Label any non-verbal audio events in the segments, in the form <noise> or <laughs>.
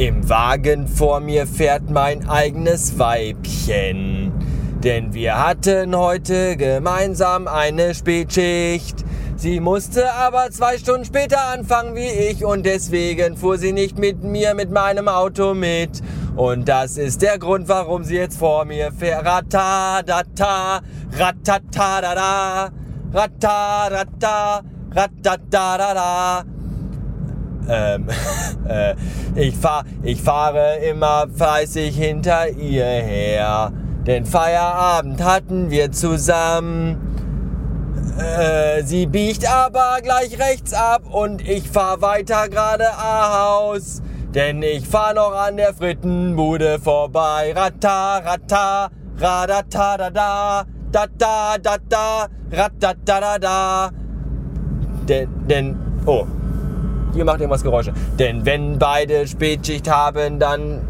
Wagen vor mir fährt mein eigenes Weibchen. Denn wir hatten heute gemeinsam eine Spätschicht. Sie musste aber zwei Stunden später anfangen wie ich und deswegen fuhr sie nicht mit mir mit meinem Auto mit. Und das ist der Grund, warum sie jetzt vor mir fährt. Ratadata, ratatadada, ratatata, ratatadada. Ähm, <laughs> äh, ich, fahr, ich fahre immer fleißig hinter ihr her. Denn Feierabend hatten wir zusammen. Äh, sie biegt aber gleich rechts ab und ich fahr weiter geradeaus. Denn ich fahr noch an der Frittenbude vorbei. Rata, rata, radata, da da, da da, da da, ratata, da da. Denn, denn, oh, ihr macht irgendwas Geräusche. Denn wenn beide Spätschicht haben, dann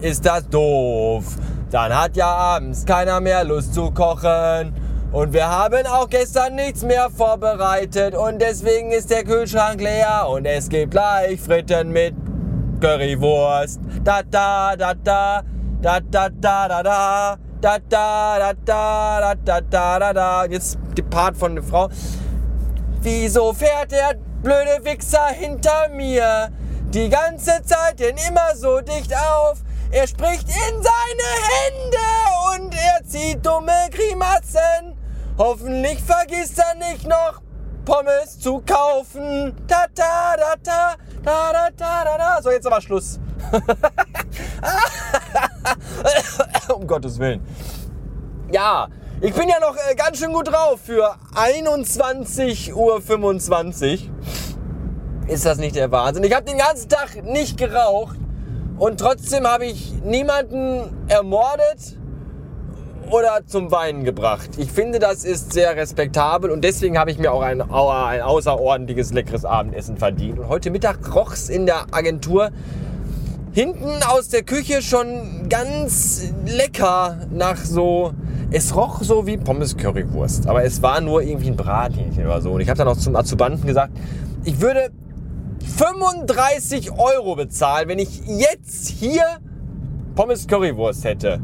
ist das doof. Dann hat ja abends keiner mehr Lust zu kochen. Und wir haben auch gestern nichts mehr vorbereitet. Und deswegen ist der Kühlschrank leer. Und es gibt gleich Fritten mit Currywurst. Da da da da. Da da da da da. Da da da da da da da da. Jetzt die Part von der Frau. Wieso fährt der blöde Wichser hinter mir? Die ganze Zeit denn immer so dicht auf. Er spricht in seine Hände und er zieht dumme Grimassen. Hoffentlich vergisst er nicht noch Pommes zu kaufen. Ta ta da ta da da da da da. So, jetzt aber Schluss. <laughs> um Gottes Willen. Ja, ich bin ja noch äh, ganz schön gut drauf für 21.25 Uhr. Ist das nicht der Wahnsinn? Ich habe den ganzen Tag nicht geraucht und trotzdem habe ich niemanden ermordet oder zum Weinen gebracht. Ich finde, das ist sehr respektabel und deswegen habe ich mir auch ein, ein außerordentliches leckeres Abendessen verdient. Und heute Mittag roch's in der Agentur hinten aus der Küche schon ganz lecker nach so. Es roch so wie Pommes Currywurst, aber es war nur irgendwie ein Brathähnchen oder so. Und ich habe dann auch zum Azubanten gesagt, ich würde 35 Euro bezahlen, wenn ich jetzt hier Pommes Currywurst hätte.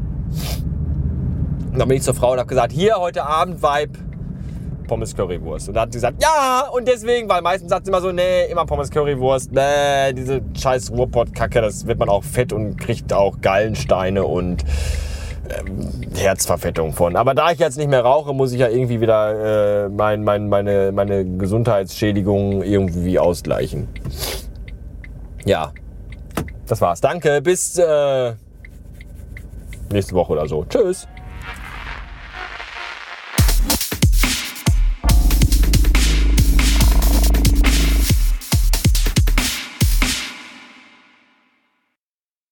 Und dann bin ich zur Frau und habe gesagt, hier heute Abend Vibe Pommes Currywurst. Und da hat sie gesagt, ja, und deswegen, weil meistens sagt sie immer so, nee, immer Pommes Currywurst, nee, diese scheiß Ruhrpott-Kacke, das wird man auch fett und kriegt auch Gallensteine und ähm, Herzverfettung von. Aber da ich jetzt nicht mehr rauche, muss ich ja irgendwie wieder äh, mein, mein, meine, meine Gesundheitsschädigung irgendwie ausgleichen. Ja, das war's. Danke, bis äh, nächste Woche oder so. Tschüss.